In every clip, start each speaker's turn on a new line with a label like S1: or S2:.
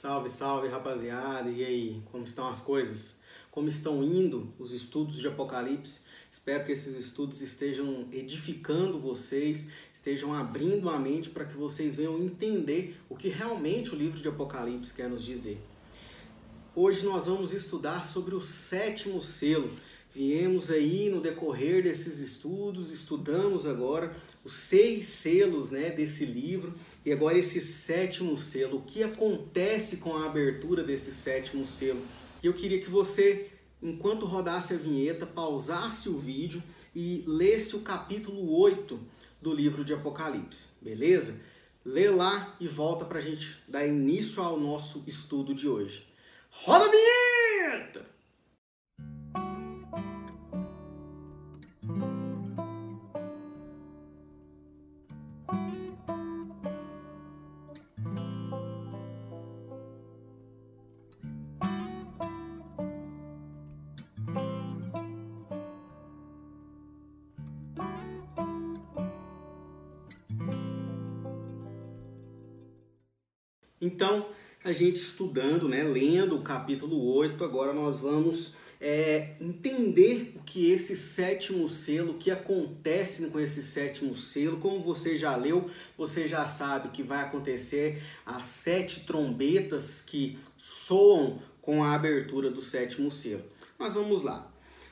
S1: Salve, salve, rapaziada. E aí, como estão as coisas? Como estão indo os estudos de Apocalipse? Espero que esses estudos estejam edificando vocês, estejam abrindo a mente para que vocês venham entender o que realmente o livro de Apocalipse quer nos dizer. Hoje nós vamos estudar sobre o sétimo selo. Viemos aí no decorrer desses estudos, estudamos agora os seis selos né, desse livro e agora esse sétimo selo. O que acontece com a abertura desse sétimo selo? Eu queria que você enquanto rodasse a vinheta, pausasse o vídeo e lesse o capítulo 8 do livro de Apocalipse, beleza? Lê lá e volta para a gente dar início ao nosso estudo de hoje. Roda a vinheta! Então, a gente estudando, né, lendo o capítulo 8, agora nós vamos é, entender o que esse sétimo selo, o que acontece com esse sétimo selo. Como você já leu, você já sabe que vai acontecer as sete trombetas que soam com a abertura do sétimo selo. Mas vamos lá.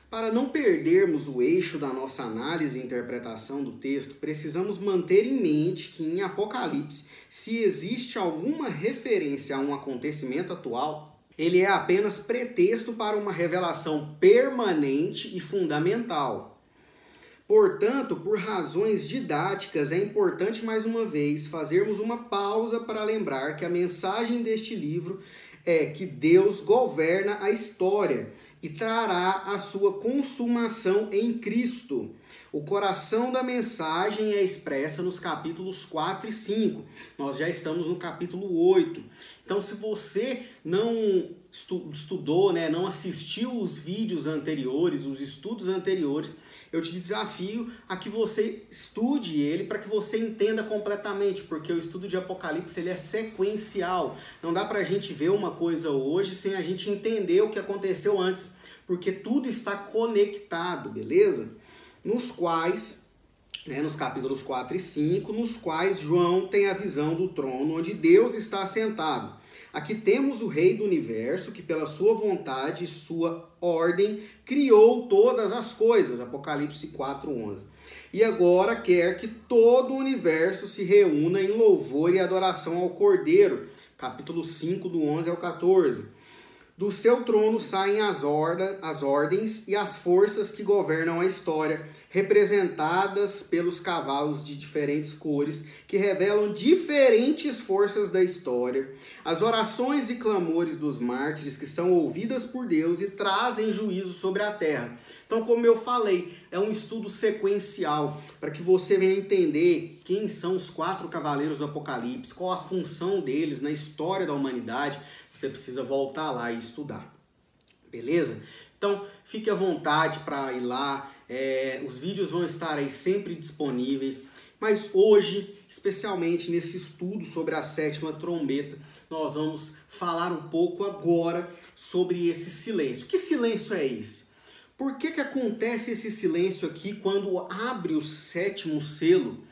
S1: Para não perdermos o eixo da nossa análise e interpretação do texto, precisamos manter em mente que em Apocalipse se existe alguma referência a um acontecimento atual, ele é apenas pretexto para uma revelação permanente e fundamental. Portanto, por razões didáticas, é importante mais uma vez fazermos uma pausa para lembrar que a mensagem deste livro é que Deus governa a história e trará a sua consumação em Cristo. O coração da mensagem é expressa nos capítulos 4 e 5. Nós já estamos no capítulo 8. Então, se você não estudou, né, não assistiu os vídeos anteriores, os estudos anteriores, eu te desafio a que você estude ele para que você entenda completamente, porque o estudo de Apocalipse ele é sequencial. Não dá para a gente ver uma coisa hoje sem a gente entender o que aconteceu antes, porque tudo está conectado, beleza? nos quais, né, nos capítulos 4 e 5, nos quais João tem a visão do trono onde Deus está assentado. Aqui temos o Rei do universo que, pela sua vontade e sua ordem, criou todas as coisas. Apocalipse 4:11. E agora quer que todo o universo se reúna em louvor e adoração ao Cordeiro. Capítulo 5, do 11 ao 14. Do seu trono saem as, orda, as ordens e as forças que governam a história, representadas pelos cavalos de diferentes cores, que revelam diferentes forças da história, as orações e clamores dos mártires que são ouvidas por Deus e trazem juízo sobre a terra. Então, como eu falei, é um estudo sequencial para que você venha entender quem são os quatro cavaleiros do Apocalipse, qual a função deles na história da humanidade você precisa voltar lá e estudar. Beleza? Então, fique à vontade para ir lá. É, os vídeos vão estar aí sempre disponíveis. Mas hoje, especialmente nesse estudo sobre a sétima trombeta, nós vamos falar um pouco agora sobre esse silêncio. Que silêncio é esse? Por que, que acontece esse silêncio aqui quando abre o sétimo selo?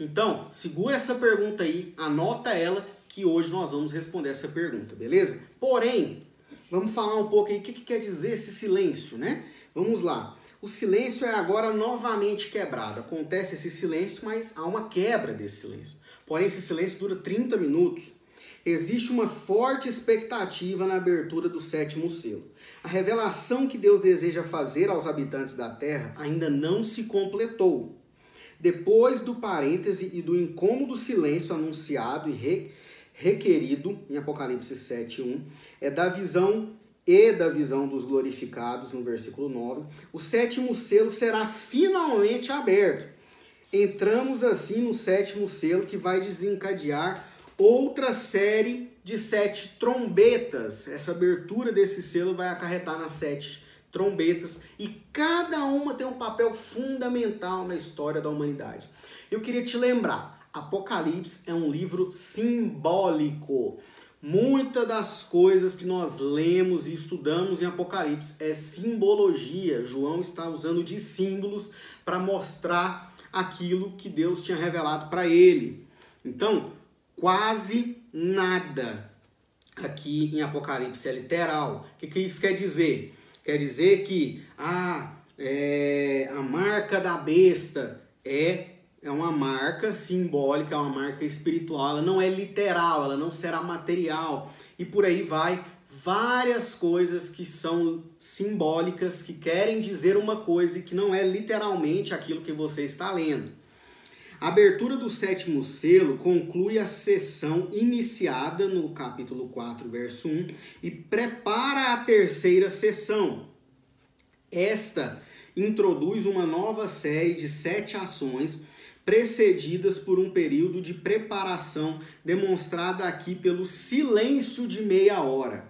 S1: Então, segura essa pergunta aí, anota ela que hoje nós vamos responder essa pergunta, beleza? Porém, vamos falar um pouco aí o que, que quer dizer esse silêncio, né? Vamos lá. O silêncio é agora novamente quebrado. Acontece esse silêncio, mas há uma quebra desse silêncio. Porém, esse silêncio dura 30 minutos. Existe uma forte expectativa na abertura do sétimo selo. A revelação que Deus deseja fazer aos habitantes da terra ainda não se completou. Depois do parêntese e do incômodo silêncio anunciado e re requerido em Apocalipse 7:1 é da visão e da visão dos glorificados no versículo 9. O sétimo selo será finalmente aberto. Entramos assim no sétimo selo que vai desencadear outra série de sete trombetas. Essa abertura desse selo vai acarretar nas sete trombetas e cada uma tem um papel fundamental na história da humanidade. Eu queria te lembrar, Apocalipse é um livro simbólico. Muitas das coisas que nós lemos e estudamos em Apocalipse é simbologia. João está usando de símbolos para mostrar aquilo que Deus tinha revelado para ele. Então, quase nada aqui em Apocalipse é literal. O que, que isso quer dizer? Quer dizer que ah, é, a marca da besta é é uma marca simbólica, é uma marca espiritual, ela não é literal, ela não será material. E por aí vai várias coisas que são simbólicas, que querem dizer uma coisa e que não é literalmente aquilo que você está lendo. A abertura do sétimo selo conclui a sessão iniciada no capítulo 4, verso 1 e prepara a terceira sessão. Esta introduz uma nova série de sete ações precedidas por um período de preparação demonstrada aqui pelo silêncio de meia hora.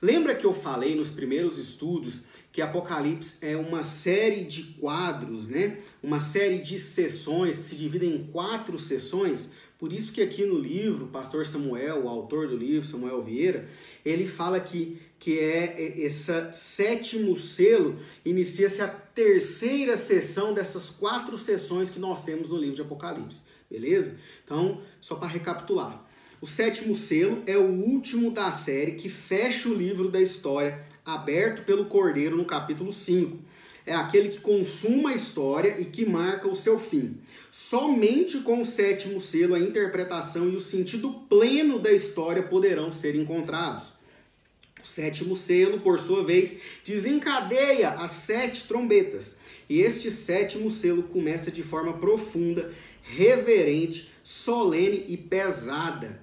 S1: Lembra que eu falei nos primeiros estudos que Apocalipse é uma série de quadros, né? Uma série de sessões que se dividem em quatro sessões. Por isso que aqui no livro, pastor Samuel, o autor do livro, Samuel Vieira, ele fala que que é esse sétimo selo, inicia-se a terceira sessão dessas quatro sessões que nós temos no livro de Apocalipse, beleza? Então, só para recapitular. O sétimo selo é o último da série que fecha o livro da história, aberto pelo Cordeiro no capítulo 5. É aquele que consuma a história e que marca o seu fim. Somente com o sétimo selo, a interpretação e o sentido pleno da história poderão ser encontrados. O sétimo selo, por sua vez, desencadeia as sete trombetas. E este sétimo selo começa de forma profunda, reverente, solene e pesada,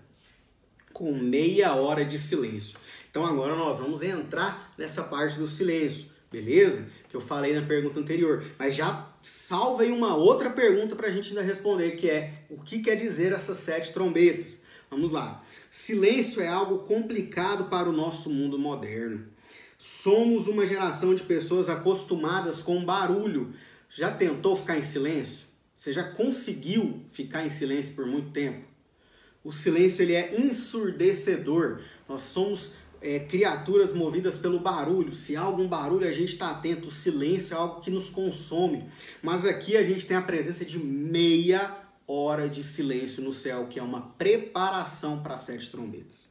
S1: com meia hora de silêncio. Então agora nós vamos entrar nessa parte do silêncio, beleza? Que eu falei na pergunta anterior. Mas já salva aí uma outra pergunta para a gente ainda responder, que é o que quer dizer essas sete trombetas? Vamos lá. Silêncio é algo complicado para o nosso mundo moderno. Somos uma geração de pessoas acostumadas com barulho. Já tentou ficar em silêncio? Você já conseguiu ficar em silêncio por muito tempo? O silêncio ele é ensurdecedor. Nós somos é, criaturas movidas pelo barulho. Se há algum barulho, a gente está atento. O silêncio é algo que nos consome. Mas aqui a gente tem a presença de meia hora de silêncio no céu, que é uma preparação para sete trombetas.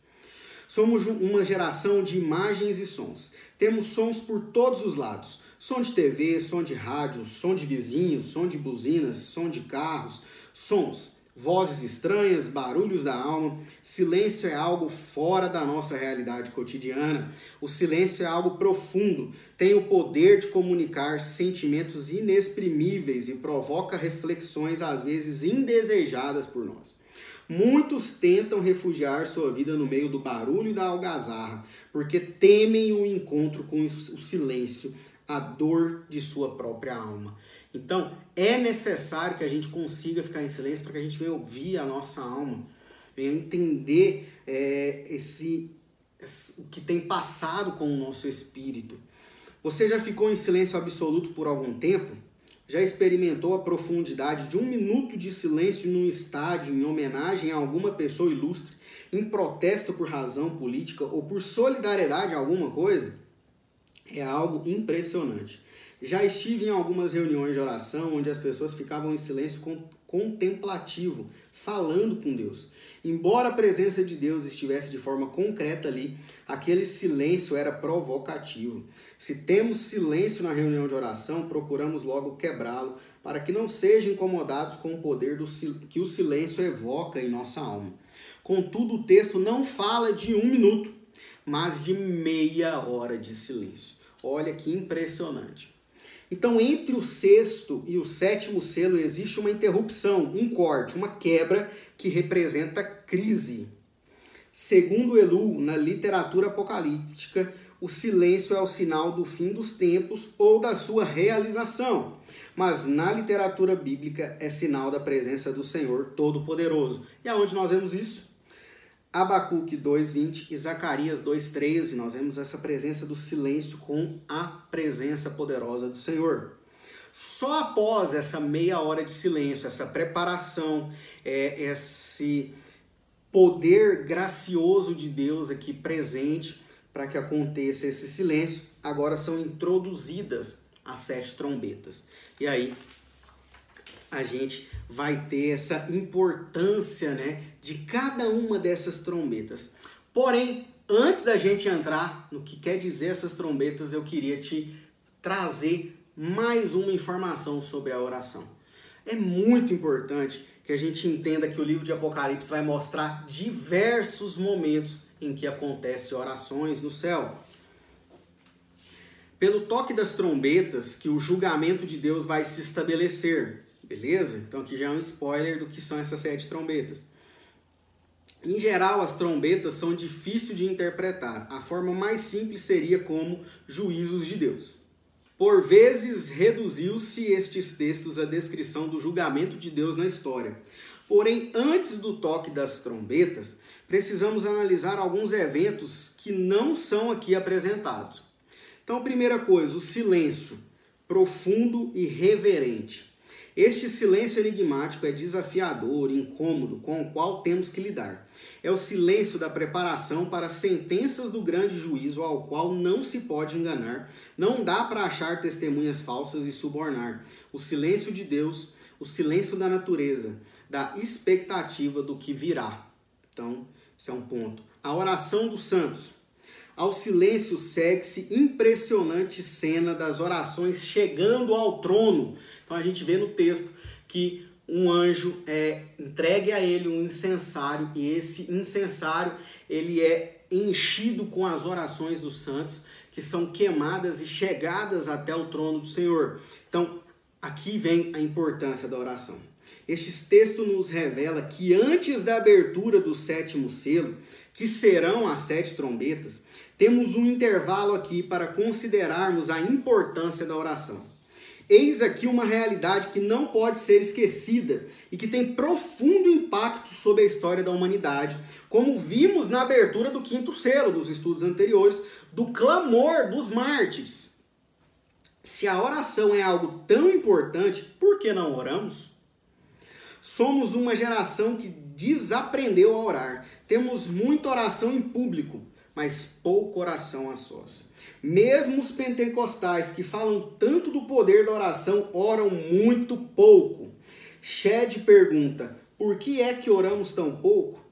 S1: Somos uma geração de imagens e sons. Temos sons por todos os lados: som de TV, som de rádio, som de vizinhos, som de buzinas, som de carros, sons vozes estranhas, barulhos da alma. Silêncio é algo fora da nossa realidade cotidiana. O silêncio é algo profundo, tem o poder de comunicar sentimentos inexprimíveis e provoca reflexões às vezes indesejadas por nós. Muitos tentam refugiar sua vida no meio do barulho e da algazarra, porque temem o encontro com o silêncio, a dor de sua própria alma. Então, é necessário que a gente consiga ficar em silêncio para que a gente venha ouvir a nossa alma, venha entender é, esse, esse, o que tem passado com o nosso espírito. Você já ficou em silêncio absoluto por algum tempo? Já experimentou a profundidade de um minuto de silêncio num estádio em homenagem a alguma pessoa ilustre, em protesto por razão política ou por solidariedade a alguma coisa? É algo impressionante. Já estive em algumas reuniões de oração onde as pessoas ficavam em silêncio contemplativo, falando com Deus. Embora a presença de Deus estivesse de forma concreta ali, aquele silêncio era provocativo. Se temos silêncio na reunião de oração, procuramos logo quebrá-lo para que não sejam incomodados com o poder do, que o silêncio evoca em nossa alma. Contudo, o texto não fala de um minuto, mas de meia hora de silêncio. Olha que impressionante. Então, entre o sexto e o sétimo selo existe uma interrupção, um corte, uma quebra que representa crise. Segundo Elu, na literatura apocalíptica, o silêncio é o sinal do fim dos tempos ou da sua realização. Mas na literatura bíblica é sinal da presença do Senhor Todo-Poderoso. E aonde nós vemos isso? Abacuque 2:20 e Zacarias 2:13, nós vemos essa presença do silêncio com a presença poderosa do Senhor. Só após essa meia hora de silêncio, essa preparação, é, esse poder gracioso de Deus aqui presente para que aconteça esse silêncio, agora são introduzidas as sete trombetas. E aí a gente vai ter essa importância né, de cada uma dessas trombetas. Porém, antes da gente entrar no que quer dizer essas trombetas, eu queria te trazer mais uma informação sobre a oração. É muito importante que a gente entenda que o livro de Apocalipse vai mostrar diversos momentos em que acontecem orações no céu. Pelo toque das trombetas que o julgamento de Deus vai se estabelecer. Beleza? Então aqui já é um spoiler do que são essas sete trombetas. Em geral, as trombetas são difíceis de interpretar. A forma mais simples seria como juízos de Deus. Por vezes reduziu-se estes textos à descrição do julgamento de Deus na história. Porém, antes do toque das trombetas, precisamos analisar alguns eventos que não são aqui apresentados. Então, primeira coisa, o silêncio profundo e reverente. Este silêncio enigmático é desafiador, incômodo, com o qual temos que lidar. É o silêncio da preparação para sentenças do grande juízo ao qual não se pode enganar, não dá para achar testemunhas falsas e subornar. O silêncio de Deus, o silêncio da natureza, da expectativa do que virá. Então, esse é um ponto. A oração dos santos. Ao silêncio segue-se impressionante cena das orações chegando ao trono. Então a gente vê no texto que um anjo é entregue a ele um incensário e esse incensário ele é enchido com as orações dos santos que são queimadas e chegadas até o trono do Senhor. Então, aqui vem a importância da oração. Este texto nos revela que antes da abertura do sétimo selo, que serão as sete trombetas, temos um intervalo aqui para considerarmos a importância da oração. Eis aqui uma realidade que não pode ser esquecida e que tem profundo impacto sobre a história da humanidade, como vimos na abertura do quinto selo dos estudos anteriores, do clamor dos mártires. Se a oração é algo tão importante, por que não oramos? Somos uma geração que desaprendeu a orar. Temos muita oração em público, mas pouco oração a sós. Mesmo os pentecostais que falam tanto do poder da oração oram muito pouco. Shed pergunta: por que é que oramos tão pouco?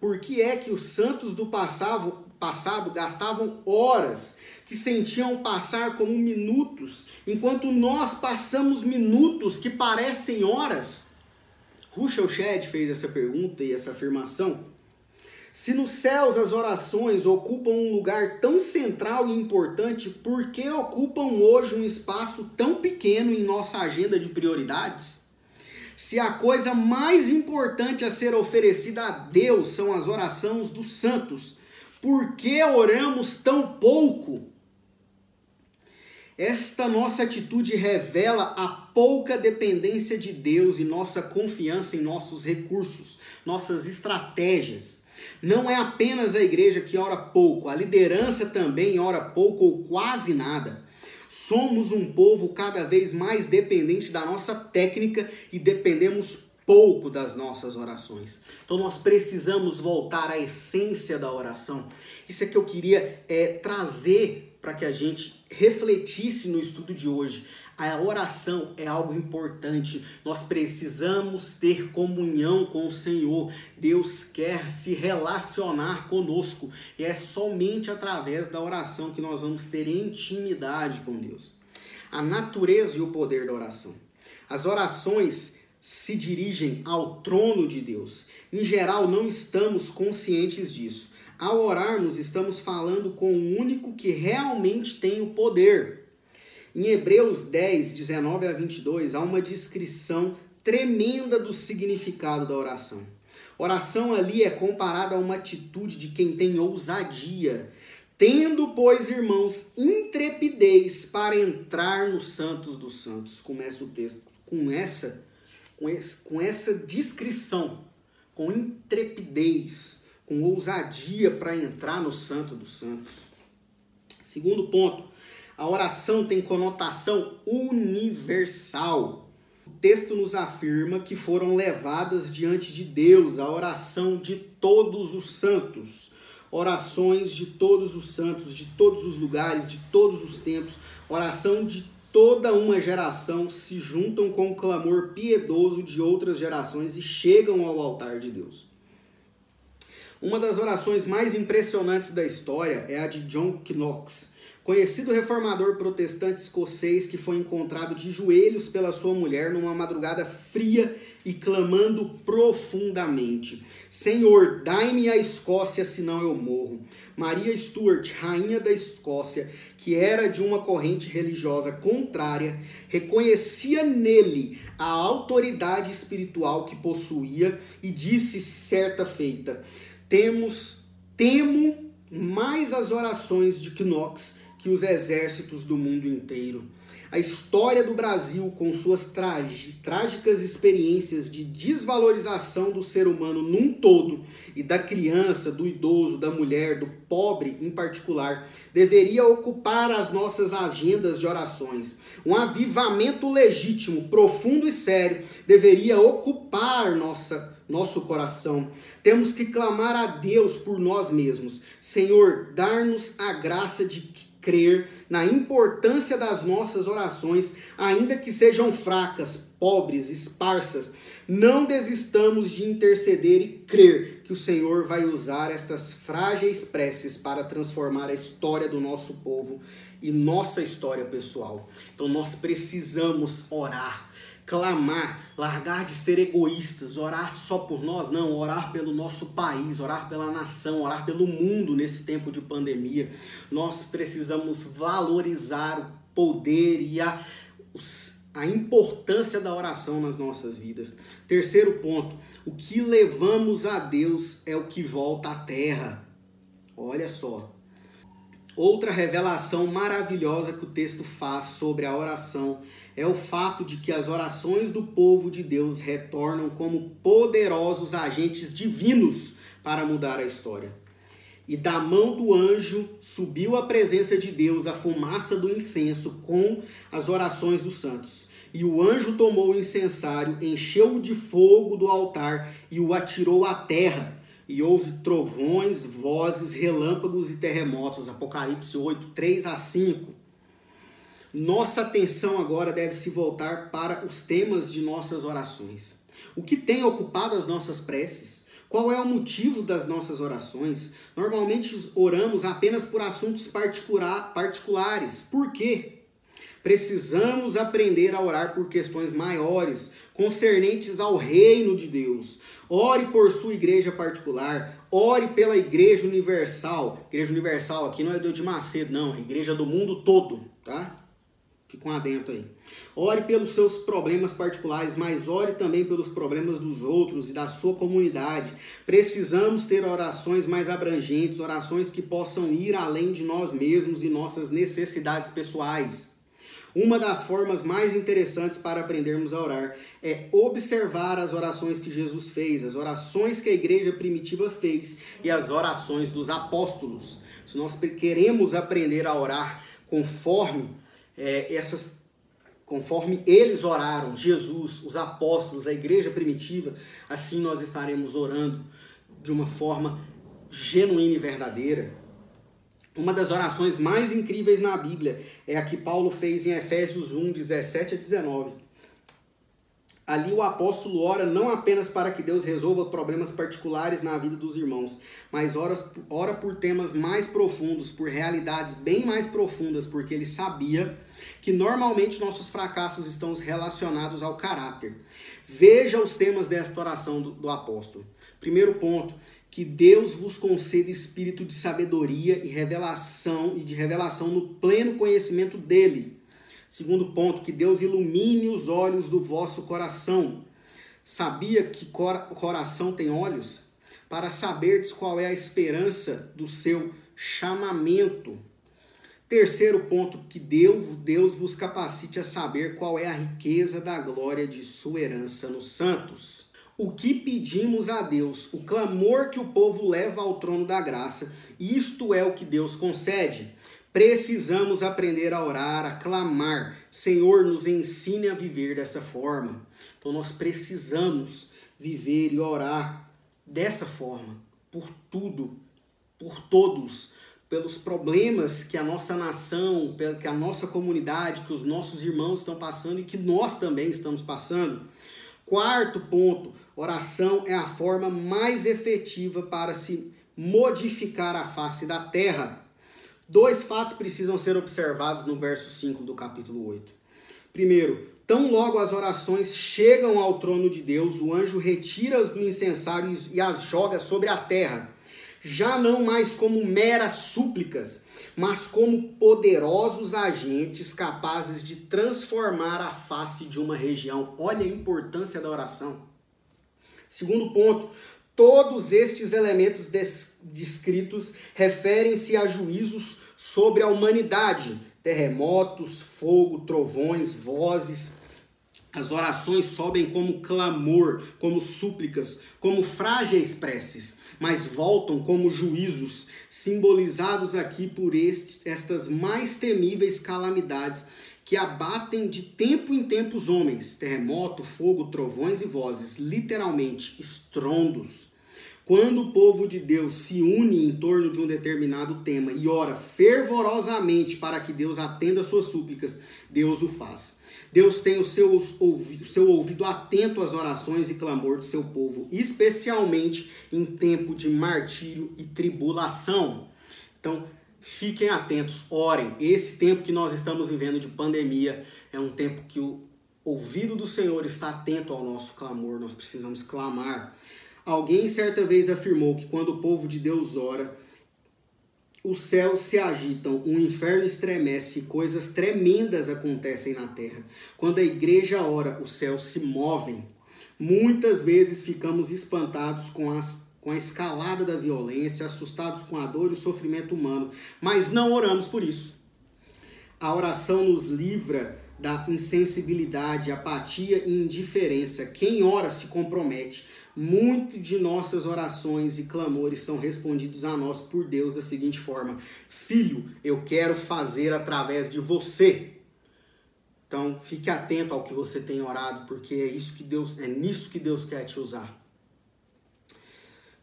S1: Por que é que os santos do passado, passado gastavam horas que sentiam passar como minutos, enquanto nós passamos minutos que parecem horas? Russell Shedd fez essa pergunta e essa afirmação se nos céus as orações ocupam um lugar tão central e importante, por que ocupam hoje um espaço tão pequeno em nossa agenda de prioridades? Se a coisa mais importante a ser oferecida a Deus são as orações dos santos, por que oramos tão pouco? Esta nossa atitude revela a pouca dependência de Deus e nossa confiança em nossos recursos, nossas estratégias. Não é apenas a igreja que ora pouco, a liderança também ora pouco ou quase nada. Somos um povo cada vez mais dependente da nossa técnica e dependemos pouco das nossas orações. Então nós precisamos voltar à essência da oração. Isso é que eu queria é, trazer para que a gente refletisse no estudo de hoje. A oração é algo importante. Nós precisamos ter comunhão com o Senhor. Deus quer se relacionar conosco. E é somente através da oração que nós vamos ter intimidade com Deus. A natureza e o poder da oração. As orações se dirigem ao trono de Deus. Em geral, não estamos conscientes disso. Ao orarmos, estamos falando com o único que realmente tem o poder. Em Hebreus 10, 19 a 22, há uma descrição tremenda do significado da oração. Oração ali é comparada a uma atitude de quem tem ousadia. Tendo, pois, irmãos, intrepidez para entrar nos santos dos santos. Começa o texto com essa, com, esse, com essa descrição, com intrepidez, com ousadia para entrar no santo dos santos. Segundo ponto, a oração tem conotação universal. O texto nos afirma que foram levadas diante de Deus a oração de todos os santos. Orações de todos os santos, de todos os lugares, de todos os tempos. Oração de toda uma geração se juntam com o clamor piedoso de outras gerações e chegam ao altar de Deus. Uma das orações mais impressionantes da história é a de John Knox, conhecido reformador protestante escocês que foi encontrado de joelhos pela sua mulher numa madrugada fria e clamando profundamente: Senhor, dai-me a Escócia, senão eu morro. Maria Stuart, rainha da Escócia, que era de uma corrente religiosa contrária, reconhecia nele a autoridade espiritual que possuía e disse certa feita: Temos temo mais as orações de Knox que os exércitos do mundo inteiro. A história do Brasil, com suas trágicas experiências de desvalorização do ser humano num todo, e da criança, do idoso, da mulher, do pobre em particular, deveria ocupar as nossas agendas de orações. Um avivamento legítimo, profundo e sério deveria ocupar nossa nosso coração. Temos que clamar a Deus por nós mesmos. Senhor, dar-nos a graça de crer na importância das nossas orações, ainda que sejam fracas, pobres, esparsas. Não desistamos de interceder e crer que o Senhor vai usar estas frágeis preces para transformar a história do nosso povo e nossa história pessoal. Então nós precisamos orar clamar, largar de ser egoístas, orar só por nós, não, orar pelo nosso país, orar pela nação, orar pelo mundo nesse tempo de pandemia. Nós precisamos valorizar o poder e a, a importância da oração nas nossas vidas. Terceiro ponto, o que levamos a Deus é o que volta à terra. Olha só. Outra revelação maravilhosa que o texto faz sobre a oração é o fato de que as orações do povo de Deus retornam como poderosos agentes divinos para mudar a história. E da mão do anjo subiu à presença de Deus a fumaça do incenso com as orações dos santos. E o anjo tomou o incensário, encheu-o de fogo do altar e o atirou à terra. E houve trovões, vozes, relâmpagos e terremotos. Apocalipse 8, 3 a 5. Nossa atenção agora deve se voltar para os temas de nossas orações. O que tem ocupado as nossas preces? Qual é o motivo das nossas orações? Normalmente oramos apenas por assuntos particular, particulares. Por quê? Precisamos aprender a orar por questões maiores, concernentes ao reino de Deus. Ore por sua igreja particular, ore pela igreja universal. Igreja universal aqui não é do de Macedo, não, é igreja do mundo todo, tá? Fica um adento aí. Ore pelos seus problemas particulares, mas ore também pelos problemas dos outros e da sua comunidade. Precisamos ter orações mais abrangentes, orações que possam ir além de nós mesmos e nossas necessidades pessoais. Uma das formas mais interessantes para aprendermos a orar é observar as orações que Jesus fez, as orações que a igreja primitiva fez e as orações dos apóstolos. Se nós queremos aprender a orar conforme é, essas conforme eles oraram, Jesus, os apóstolos, a igreja primitiva, assim nós estaremos orando de uma forma genuína e verdadeira. Uma das orações mais incríveis na Bíblia é a que Paulo fez em Efésios 1, 17 a 19 Ali o apóstolo ora não apenas para que Deus resolva problemas particulares na vida dos irmãos, mas ora, ora por temas mais profundos, por realidades bem mais profundas, porque ele sabia que normalmente nossos fracassos estão relacionados ao caráter. Veja os temas desta oração do, do apóstolo. Primeiro ponto, que Deus vos conceda espírito de sabedoria e revelação e de revelação no pleno conhecimento dele Segundo ponto, que Deus ilumine os olhos do vosso coração. Sabia que o coração tem olhos? Para saberdes qual é a esperança do seu chamamento. Terceiro ponto, que Deus, Deus vos capacite a saber qual é a riqueza da glória de sua herança nos santos. O que pedimos a Deus, o clamor que o povo leva ao trono da graça, isto é o que Deus concede. Precisamos aprender a orar, a clamar. Senhor, nos ensine a viver dessa forma. Então nós precisamos viver e orar dessa forma, por tudo, por todos, pelos problemas que a nossa nação, que a nossa comunidade, que os nossos irmãos estão passando e que nós também estamos passando. Quarto ponto, oração é a forma mais efetiva para se modificar a face da terra. Dois fatos precisam ser observados no verso 5 do capítulo 8. Primeiro, tão logo as orações chegam ao trono de Deus, o anjo retira-as do incensário e as joga sobre a terra já não mais como meras súplicas, mas como poderosos agentes capazes de transformar a face de uma região. Olha a importância da oração. Segundo ponto, todos estes elementos descritos referem-se a juízos sobre a humanidade: terremotos, fogo, trovões, vozes. As orações sobem como clamor, como súplicas, como frágeis preces mas voltam como juízos, simbolizados aqui por estes, estas mais temíveis calamidades que abatem de tempo em tempo os homens: terremoto, fogo, trovões e vozes, literalmente estrondos. Quando o povo de Deus se une em torno de um determinado tema e ora fervorosamente para que Deus atenda suas súplicas, Deus o faz. Deus tem o seu, seu ouvido atento às orações e clamor do seu povo, especialmente em tempo de martírio e tribulação. Então, fiquem atentos, orem. Esse tempo que nós estamos vivendo de pandemia é um tempo que o ouvido do Senhor está atento ao nosso clamor, nós precisamos clamar. Alguém certa vez afirmou que quando o povo de Deus ora, os céus se agitam, o inferno estremece, coisas tremendas acontecem na terra. Quando a igreja ora, os céus se movem. Muitas vezes ficamos espantados com, as, com a escalada da violência, assustados com a dor e o sofrimento humano, mas não oramos por isso. A oração nos livra da insensibilidade, apatia e indiferença. Quem ora se compromete. Muito de nossas orações e clamores são respondidos a nós por Deus da seguinte forma: Filho, eu quero fazer através de você. Então, fique atento ao que você tem orado, porque é isso que Deus, é nisso que Deus quer te usar.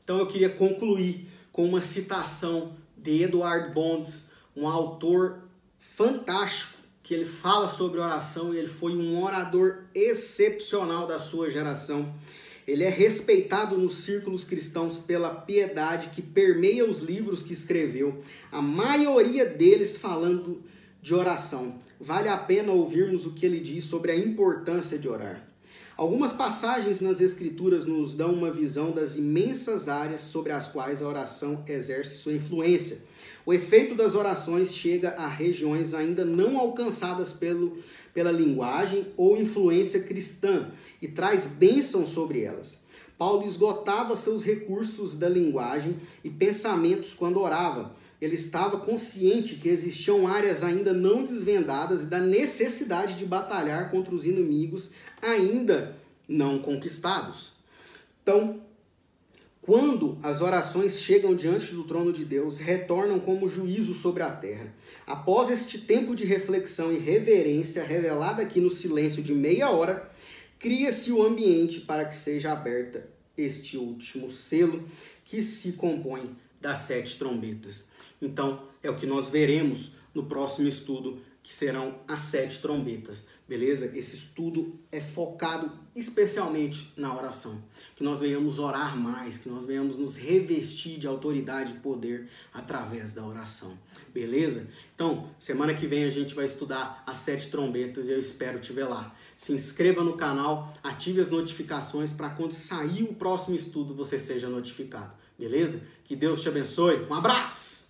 S1: Então, eu queria concluir com uma citação de Edward Bonds, um autor fantástico que ele fala sobre oração e ele foi um orador excepcional da sua geração. Ele é respeitado nos círculos cristãos pela piedade que permeia os livros que escreveu, a maioria deles falando de oração. Vale a pena ouvirmos o que ele diz sobre a importância de orar. Algumas passagens nas Escrituras nos dão uma visão das imensas áreas sobre as quais a oração exerce sua influência. O efeito das orações chega a regiões ainda não alcançadas pelo, pela linguagem ou influência cristã e traz bênção sobre elas. Paulo esgotava seus recursos da linguagem e pensamentos quando orava. Ele estava consciente que existiam áreas ainda não desvendadas e da necessidade de batalhar contra os inimigos ainda não conquistados. Então, quando as orações chegam diante do trono de Deus, retornam como juízo sobre a terra. Após este tempo de reflexão e reverência revelada aqui no silêncio de meia hora, cria-se o ambiente para que seja aberta este último selo que se compõe das sete trombetas. Então, é o que nós veremos no próximo estudo, que serão as sete trombetas beleza? Esse estudo é focado especialmente na oração. Que nós venhamos orar mais, que nós venhamos nos revestir de autoridade e poder através da oração, beleza? Então, semana que vem a gente vai estudar as sete trombetas e eu espero te ver lá. Se inscreva no canal, ative as notificações para quando sair o próximo estudo você seja notificado, beleza? Que Deus te abençoe. Um abraço!